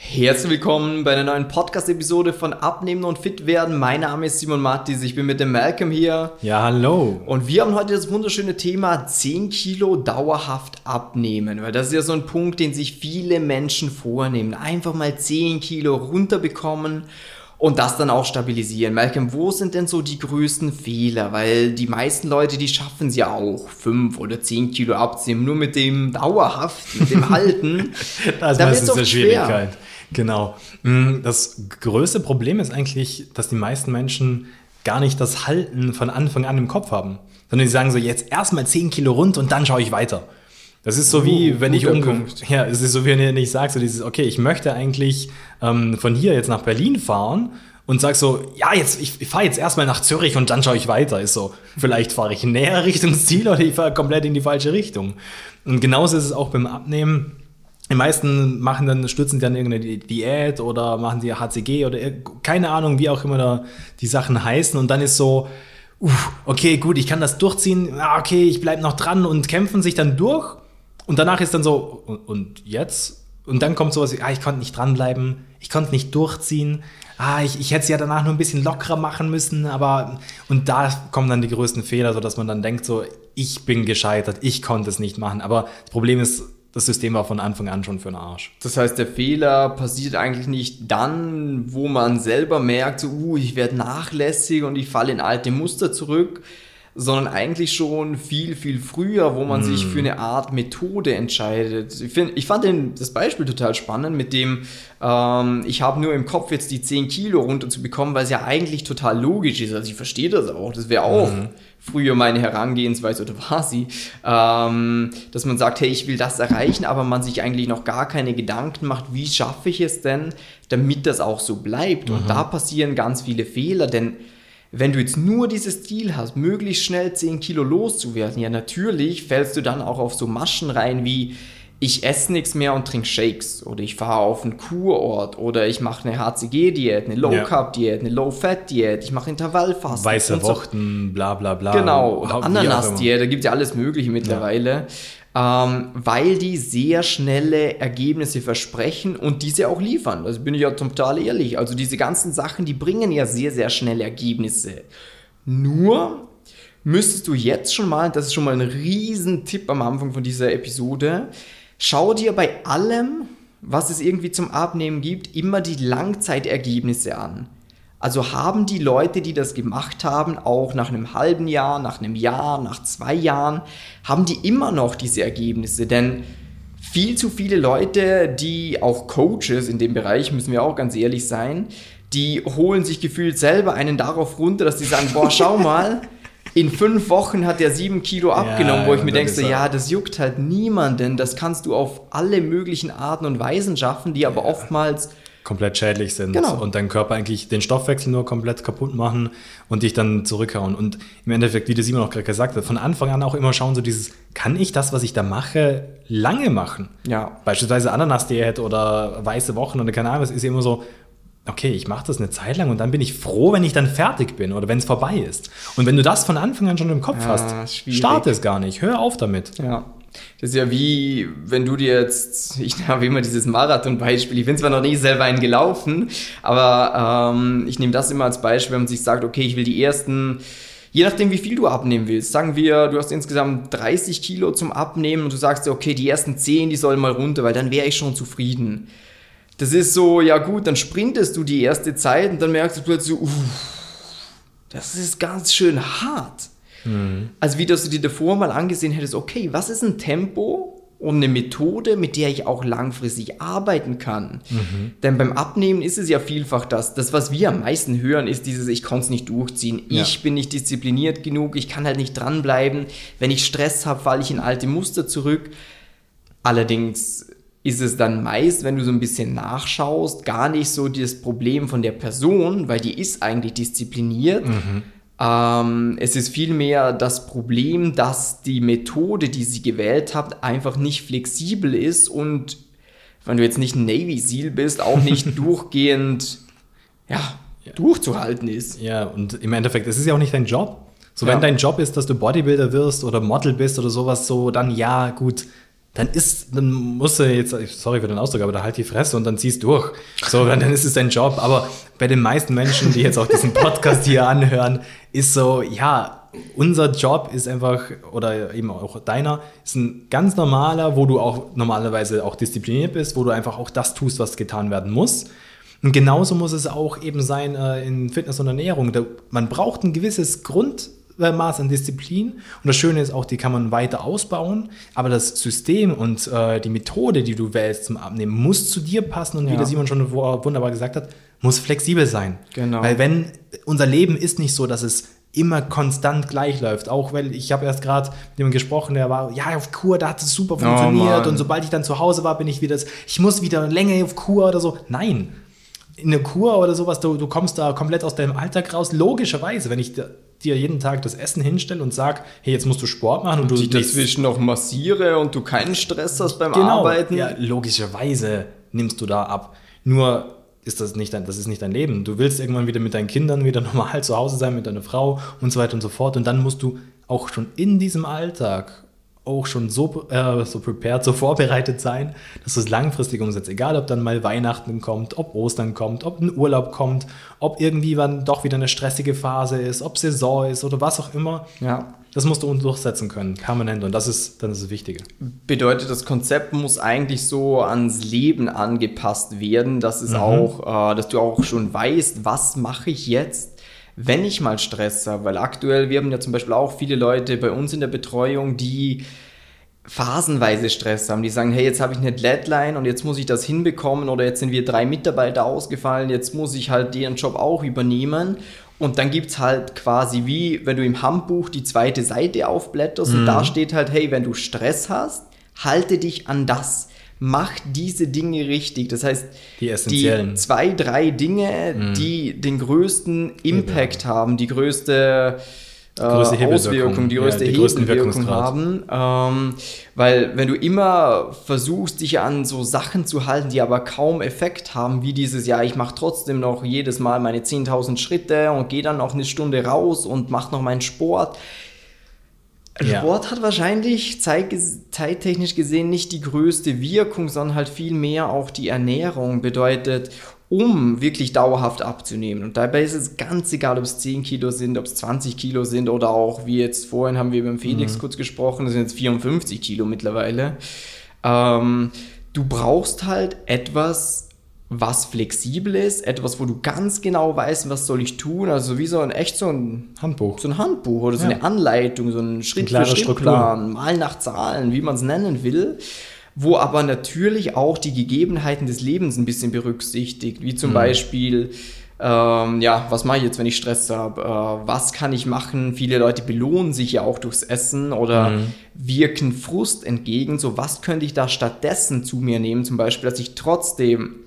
Herzlich willkommen bei einer neuen Podcast-Episode von Abnehmen und Fit werden. Mein Name ist Simon Mattis, ich bin mit dem Malcolm hier. Ja, hallo. Und wir haben heute das wunderschöne Thema 10 Kilo dauerhaft abnehmen, weil das ist ja so ein Punkt, den sich viele Menschen vornehmen. Einfach mal 10 Kilo runterbekommen und das dann auch stabilisieren. Malcolm, wo sind denn so die größten Fehler? Weil die meisten Leute, die schaffen es ja auch, 5 oder 10 Kilo abzunehmen, nur mit dem dauerhaft, mit dem Halten. das ist meistens eine Schwierigkeit. Genau. Mm, das größte Problem ist eigentlich, dass die meisten Menschen gar nicht das Halten von Anfang an im Kopf haben, sondern sie sagen so, jetzt erstmal 10 Kilo rund und dann schaue ich weiter. Das ist so wie, uh, wenn ich umge ja, es ist so wie wenn ich sage, so dieses, okay, ich möchte eigentlich ähm, von hier jetzt nach Berlin fahren und sag so, ja, jetzt, ich, ich fahre jetzt erstmal nach Zürich und dann schaue ich weiter. Ist so, vielleicht fahre ich näher Richtung Ziel oder ich fahre komplett in die falsche Richtung. Und genauso ist es auch beim Abnehmen. Die meisten machen dann, stürzen dann irgendeine Diät oder machen sie HCG oder keine Ahnung, wie auch immer da die Sachen heißen. Und dann ist so, uff, okay, gut, ich kann das durchziehen. Okay, ich bleibe noch dran und kämpfen sich dann durch. Und danach ist dann so, und, jetzt? Und dann kommt sowas wie, ah, ich konnte nicht dranbleiben, ich konnte nicht durchziehen, ah, ich, ich hätte es ja danach nur ein bisschen lockerer machen müssen, aber, und da kommen dann die größten Fehler, so dass man dann denkt so, ich bin gescheitert, ich konnte es nicht machen. Aber das Problem ist, das System war von Anfang an schon für den Arsch. Das heißt, der Fehler passiert eigentlich nicht dann, wo man selber merkt, so, uh, ich werde nachlässig und ich falle in alte Muster zurück, sondern eigentlich schon viel, viel früher, wo man mm. sich für eine Art Methode entscheidet. Ich, find, ich fand den, das Beispiel total spannend mit dem, ähm, ich habe nur im Kopf jetzt die 10 Kilo runterzubekommen, weil es ja eigentlich total logisch ist. Also ich verstehe das auch. Das wäre auch mm. früher meine Herangehensweise oder war sie, ähm, dass man sagt, hey, ich will das erreichen, aber man sich eigentlich noch gar keine Gedanken macht, wie schaffe ich es denn, damit das auch so bleibt. Mm Und mhm. da passieren ganz viele Fehler, denn wenn du jetzt nur dieses Ziel hast, möglichst schnell 10 Kilo loszuwerden, ja natürlich fällst du dann auch auf so Maschen rein wie ich esse nichts mehr und trinke Shakes oder ich fahre auf einen Kurort oder ich mache eine HCG-Diät, eine Low-Carb-Diät, eine Low-Fat-Diät, ich mache Intervallfasten. Weiße Wochten, bla bla bla. Genau, Ananas-Diät, da gibt es ja alles Mögliche mittlerweile. Ja ähm, weil die sehr schnelle Ergebnisse versprechen und diese auch liefern. Also bin ich ja total ehrlich. Also diese ganzen Sachen, die bringen ja sehr, sehr schnell Ergebnisse. Nur müsstest du jetzt schon mal, das ist schon mal ein Riesentipp am Anfang von dieser Episode, schau dir bei allem, was es irgendwie zum Abnehmen gibt, immer die Langzeitergebnisse an. Also haben die Leute, die das gemacht haben, auch nach einem halben Jahr, nach einem Jahr, nach zwei Jahren, haben die immer noch diese Ergebnisse? Denn viel zu viele Leute, die auch Coaches in dem Bereich, müssen wir auch ganz ehrlich sein, die holen sich gefühlt selber einen darauf runter, dass die sagen, boah, schau mal, in fünf Wochen hat er sieben Kilo abgenommen, ja, wo ich mir denke, so, ja, das juckt halt niemanden, das kannst du auf alle möglichen Arten und Weisen schaffen, die aber ja. oftmals komplett schädlich sind genau. und dein Körper eigentlich den Stoffwechsel nur komplett kaputt machen und dich dann zurückhauen. Und im Endeffekt, wie der Simon auch gerade gesagt hat, von Anfang an auch immer schauen, so dieses, kann ich das, was ich da mache, lange machen? Ja. Beispielsweise Ananas-Diät oder weiße Wochen oder keine Ahnung, es ist immer so, okay, ich mache das eine Zeit lang und dann bin ich froh, wenn ich dann fertig bin oder wenn es vorbei ist. Und wenn du das von Anfang an schon im Kopf ja, hast, starte es gar nicht, hör auf damit. Ja. Das ist ja wie, wenn du dir jetzt, ich habe immer dieses Marathon-Beispiel, ich bin zwar noch nie selber einen gelaufen, aber ähm, ich nehme das immer als Beispiel, wenn man sich sagt, okay, ich will die ersten, je nachdem wie viel du abnehmen willst, sagen wir, du hast insgesamt 30 Kilo zum Abnehmen und du sagst dir, okay, die ersten 10, die sollen mal runter, weil dann wäre ich schon zufrieden. Das ist so, ja gut, dann sprintest du die erste Zeit und dann merkst du plötzlich, uff, das ist ganz schön hart. Mhm. Also wie dass du dir davor mal angesehen hättest, okay, was ist ein Tempo und eine Methode, mit der ich auch langfristig arbeiten kann. Mhm. Denn beim Abnehmen ist es ja vielfach das. Das, was wir am meisten hören, ist dieses, ich konnte es nicht durchziehen. Ja. Ich bin nicht diszipliniert genug, ich kann halt nicht dranbleiben. Wenn ich Stress habe, falle ich in alte Muster zurück. Allerdings ist es dann meist, wenn du so ein bisschen nachschaust, gar nicht so das Problem von der Person, weil die ist eigentlich diszipliniert. Mhm ähm, es ist vielmehr das Problem, dass die Methode, die sie gewählt hat, einfach nicht flexibel ist und wenn du jetzt nicht ein Navy Seal bist, auch nicht durchgehend ja, ja, durchzuhalten ist. Ja, und im Endeffekt, es ist ja auch nicht dein Job. So, ja. wenn dein Job ist, dass du Bodybuilder wirst oder Model bist oder sowas, so, dann ja, gut, dann ist, dann musst du jetzt, sorry für den Ausdruck, aber da halt die Fresse und dann ziehst durch. So, dann ist es dein Job. Aber bei den meisten Menschen, die jetzt auch diesen Podcast hier anhören, ist so, ja, unser Job ist einfach, oder eben auch deiner, ist ein ganz normaler, wo du auch normalerweise auch diszipliniert bist, wo du einfach auch das tust, was getan werden muss. Und genauso muss es auch eben sein äh, in Fitness und Ernährung. Da, man braucht ein gewisses Grundmaß an Disziplin. Und das Schöne ist auch, die kann man weiter ausbauen. Aber das System und äh, die Methode, die du wählst zum Abnehmen, muss zu dir passen. Und ja. wie der Simon schon wunderbar gesagt hat, muss flexibel sein. Genau. Weil wenn unser Leben ist nicht so, dass es immer konstant gleich läuft. Auch weil ich habe erst gerade mit jemandem gesprochen, der war, ja, auf Kur, da hat es super oh funktioniert oh und sobald ich dann zu Hause war, bin ich wieder, ich muss wieder länger auf Kur oder so. Nein, in der Kur oder sowas, du, du kommst da komplett aus deinem Alltag raus. Logischerweise, wenn ich dir jeden Tag das Essen hinstelle und sage, hey, jetzt musst du Sport machen und, und du dich dazwischen noch massiere und du keinen Stress hast beim genau, Arbeiten. Ja, logischerweise nimmst du da ab. Nur ist das nicht dein, das ist nicht dein Leben. Du willst irgendwann wieder mit deinen Kindern wieder normal zu Hause sein, mit deiner Frau und so weiter und so fort. Und dann musst du auch schon in diesem Alltag auch schon so, äh, so prepared, so vorbereitet sein, dass du es langfristig umsetzt. Egal, ob dann mal Weihnachten kommt, ob Ostern kommt, ob ein Urlaub kommt, ob irgendwie dann doch wieder eine stressige Phase ist, ob Saison ist oder was auch immer. Ja. Das musst du durchsetzen können, permanent. Und das ist dann das Wichtige. Bedeutet, das Konzept muss eigentlich so ans Leben angepasst werden, dass es mhm. auch, äh, dass du auch schon weißt, was mache ich jetzt, wenn ich mal Stress habe, weil aktuell, wir haben ja zum Beispiel auch viele Leute bei uns in der Betreuung, die phasenweise Stress haben, die sagen, hey, jetzt habe ich eine Deadline und jetzt muss ich das hinbekommen oder jetzt sind wir drei Mitarbeiter ausgefallen, jetzt muss ich halt deren Job auch übernehmen. Und dann gibt es halt quasi wie, wenn du im Handbuch die zweite Seite aufblätterst mhm. und da steht halt, hey, wenn du Stress hast, halte dich an das mach diese Dinge richtig. Das heißt, die, die zwei, drei Dinge, mm. die den größten Impact ja. haben, die größte äh, Auswirkung, die größte ja, die Hebelwirkung haben. Ähm, weil wenn du immer versuchst, dich an so Sachen zu halten, die aber kaum Effekt haben, wie dieses, ja, ich mache trotzdem noch jedes Mal meine 10.000 Schritte und gehe dann noch eine Stunde raus und mache noch meinen Sport, Sport ja. hat wahrscheinlich zeittechnisch gesehen nicht die größte Wirkung, sondern halt viel mehr auch die Ernährung bedeutet, um wirklich dauerhaft abzunehmen. Und dabei ist es ganz egal, ob es 10 Kilo sind, ob es 20 Kilo sind oder auch, wie jetzt vorhin haben wir beim Felix mhm. kurz gesprochen, das sind jetzt 54 Kilo mittlerweile. Ähm, du brauchst halt etwas, was flexibel ist, etwas, wo du ganz genau weißt, was soll ich tun, also wie so ein echt so ein Handbuch, so ein Handbuch oder so ja. eine Anleitung, so ein Schritt für Schritt Plan, mal nach Zahlen, wie man es nennen will, wo aber natürlich auch die Gegebenheiten des Lebens ein bisschen berücksichtigt, wie zum mhm. Beispiel ähm, ja, was mache ich jetzt, wenn ich Stress habe? Äh, was kann ich machen? Viele Leute belohnen sich ja auch durchs Essen oder mhm. wirken Frust entgegen. So, was könnte ich da stattdessen zu mir nehmen? Zum Beispiel, dass ich trotzdem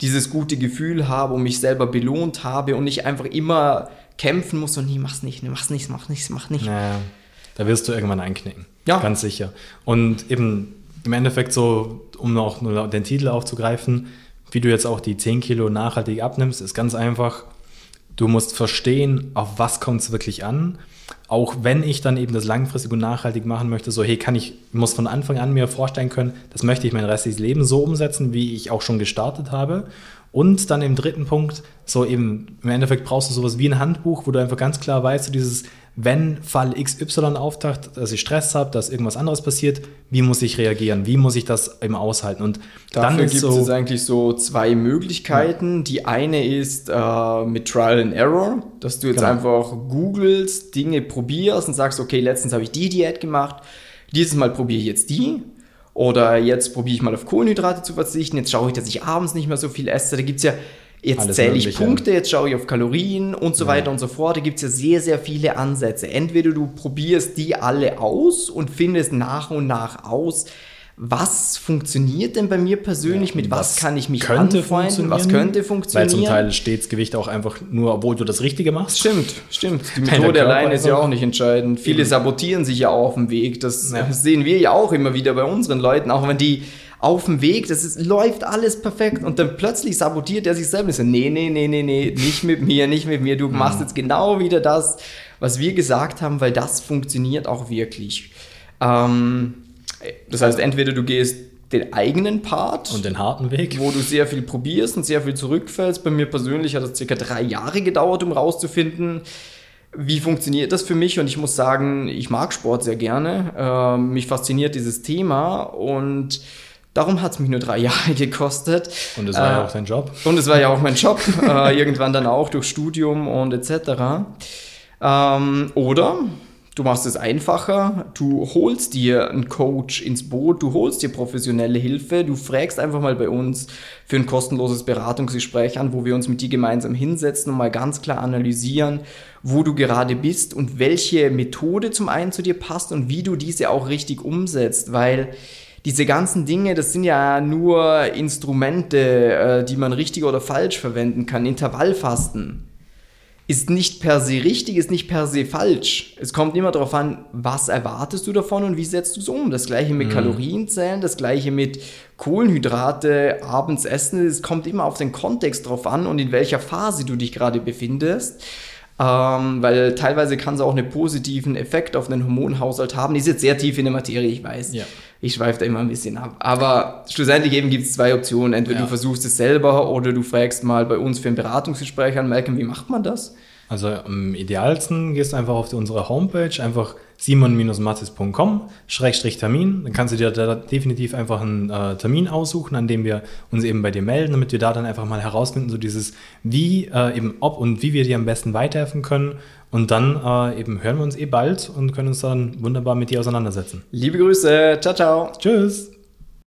dieses gute Gefühl habe und mich selber belohnt habe und nicht einfach immer kämpfen muss und nie, mach's nicht, mach's nicht, mach nicht, mach nicht. Naja, da wirst du irgendwann einknicken. Ja. Ganz sicher. Und eben im Endeffekt so, um noch den Titel aufzugreifen, wie du jetzt auch die 10 Kilo nachhaltig abnimmst, ist ganz einfach, du musst verstehen, auf was kommt es wirklich an auch wenn ich dann eben das langfristig und nachhaltig machen möchte, so hey, kann ich, muss von Anfang an mir vorstellen können, das möchte ich mein restliches Leben so umsetzen, wie ich auch schon gestartet habe. Und dann im dritten Punkt, so eben, im Endeffekt brauchst du sowas wie ein Handbuch, wo du einfach ganz klar weißt, so dieses, wenn Fall XY auftaucht, dass ich Stress habe, dass irgendwas anderes passiert, wie muss ich reagieren? Wie muss ich das eben aushalten? Und Dafür dann gibt so, es eigentlich so zwei Möglichkeiten. Ja. Die eine ist äh, mit Trial and Error, dass du jetzt genau. einfach googelst, Dinge probierst und sagst, okay, letztens habe ich die Diät gemacht, dieses Mal probiere ich jetzt die. Oder jetzt probiere ich mal auf Kohlenhydrate zu verzichten, jetzt schaue ich, dass ich abends nicht mehr so viel esse. Da gibt es ja Jetzt zähle ich Punkte, jetzt schaue ich auf Kalorien und so ja. weiter und so fort. Da gibt es ja sehr, sehr viele Ansätze. Entweder du probierst die alle aus und findest nach und nach aus, was funktioniert denn bei mir persönlich, ja, mit was, was, kann ich mich anfreunden, was könnte funktionieren. Weil zum Teil steht das Gewicht auch einfach nur, obwohl du das Richtige machst. Stimmt, stimmt. Die Methode alleine ist ja auch nicht entscheidend. Viele sabotieren sich ja auch auf dem Weg. Das ja. sehen wir ja auch immer wieder bei unseren Leuten, auch wenn die auf dem Weg, das ist, läuft alles perfekt und dann plötzlich sabotiert er sich selber. Ich so, nee, nee, nee, nee, nee, nicht mit mir, nicht mit mir, du mhm. machst jetzt genau wieder das, was wir gesagt haben, weil das funktioniert auch wirklich. Ähm, Das heißt, entweder du gehst den eigenen Part. Und den harten Weg. Wo du sehr viel probierst und sehr viel zurückfällst. Bei mir persönlich hat es circa drei Jahre gedauert, um rauszufinden, wie funktioniert das für mich? Und ich muss sagen, ich mag Sport sehr gerne. Ähm, mich fasziniert dieses Thema und darum hat es mich nur drei Jahre gekostet. Und es war äh, ja auch dein Job. Und es war ja auch mein Job. äh, irgendwann dann auch durch Studium und etc. Ähm, oder Du machst es einfacher, du holst dir einen Coach ins Boot, du holst dir professionelle Hilfe, du fragst einfach mal bei uns für ein kostenloses Beratungsgespräch an, wo wir uns mit dir gemeinsam hinsetzen und mal ganz klar analysieren, wo du gerade bist und welche Methode zum einen zu dir passt und wie du diese auch richtig umsetzt, weil diese ganzen Dinge, das sind ja nur Instrumente, äh, die man richtig oder falsch verwenden kann. Intervallfasten ist nicht per se richtig, ist nicht per se falsch. Es kommt immer darauf an, was erwartest du davon und wie setzt du es um. Das gleiche mit mhm. Kalorienzählen, das gleiche mit Kohlenhydrate abends essen. Es kommt immer auf den Kontext drauf an und in welcher Phase du dich gerade befindest. Ähm, weil teilweise kann es auch einen positiven Effekt auf den Hormonhaushalt haben. ist jetzt sehr tief in der Materie, ich weiß. Ja. Ich schweife da immer ein bisschen ab. Aber schlussendlich eben gibt es zwei Optionen. Entweder ja. du versuchst es selber oder du fragst mal bei uns für ein Beratungsgespräch an, Malcolm, wie macht man das? Also am idealsten gehst du einfach auf unsere Homepage, einfach simon-mathis.com-termin. Dann kannst du dir da definitiv einfach einen äh, Termin aussuchen, an dem wir uns eben bei dir melden, damit wir da dann einfach mal herausfinden, so dieses wie, äh, eben ob und wie wir dir am besten weiterhelfen können. Und dann äh, eben hören wir uns eh bald und können uns dann wunderbar mit dir auseinandersetzen. Liebe Grüße, ciao, ciao. Tschüss.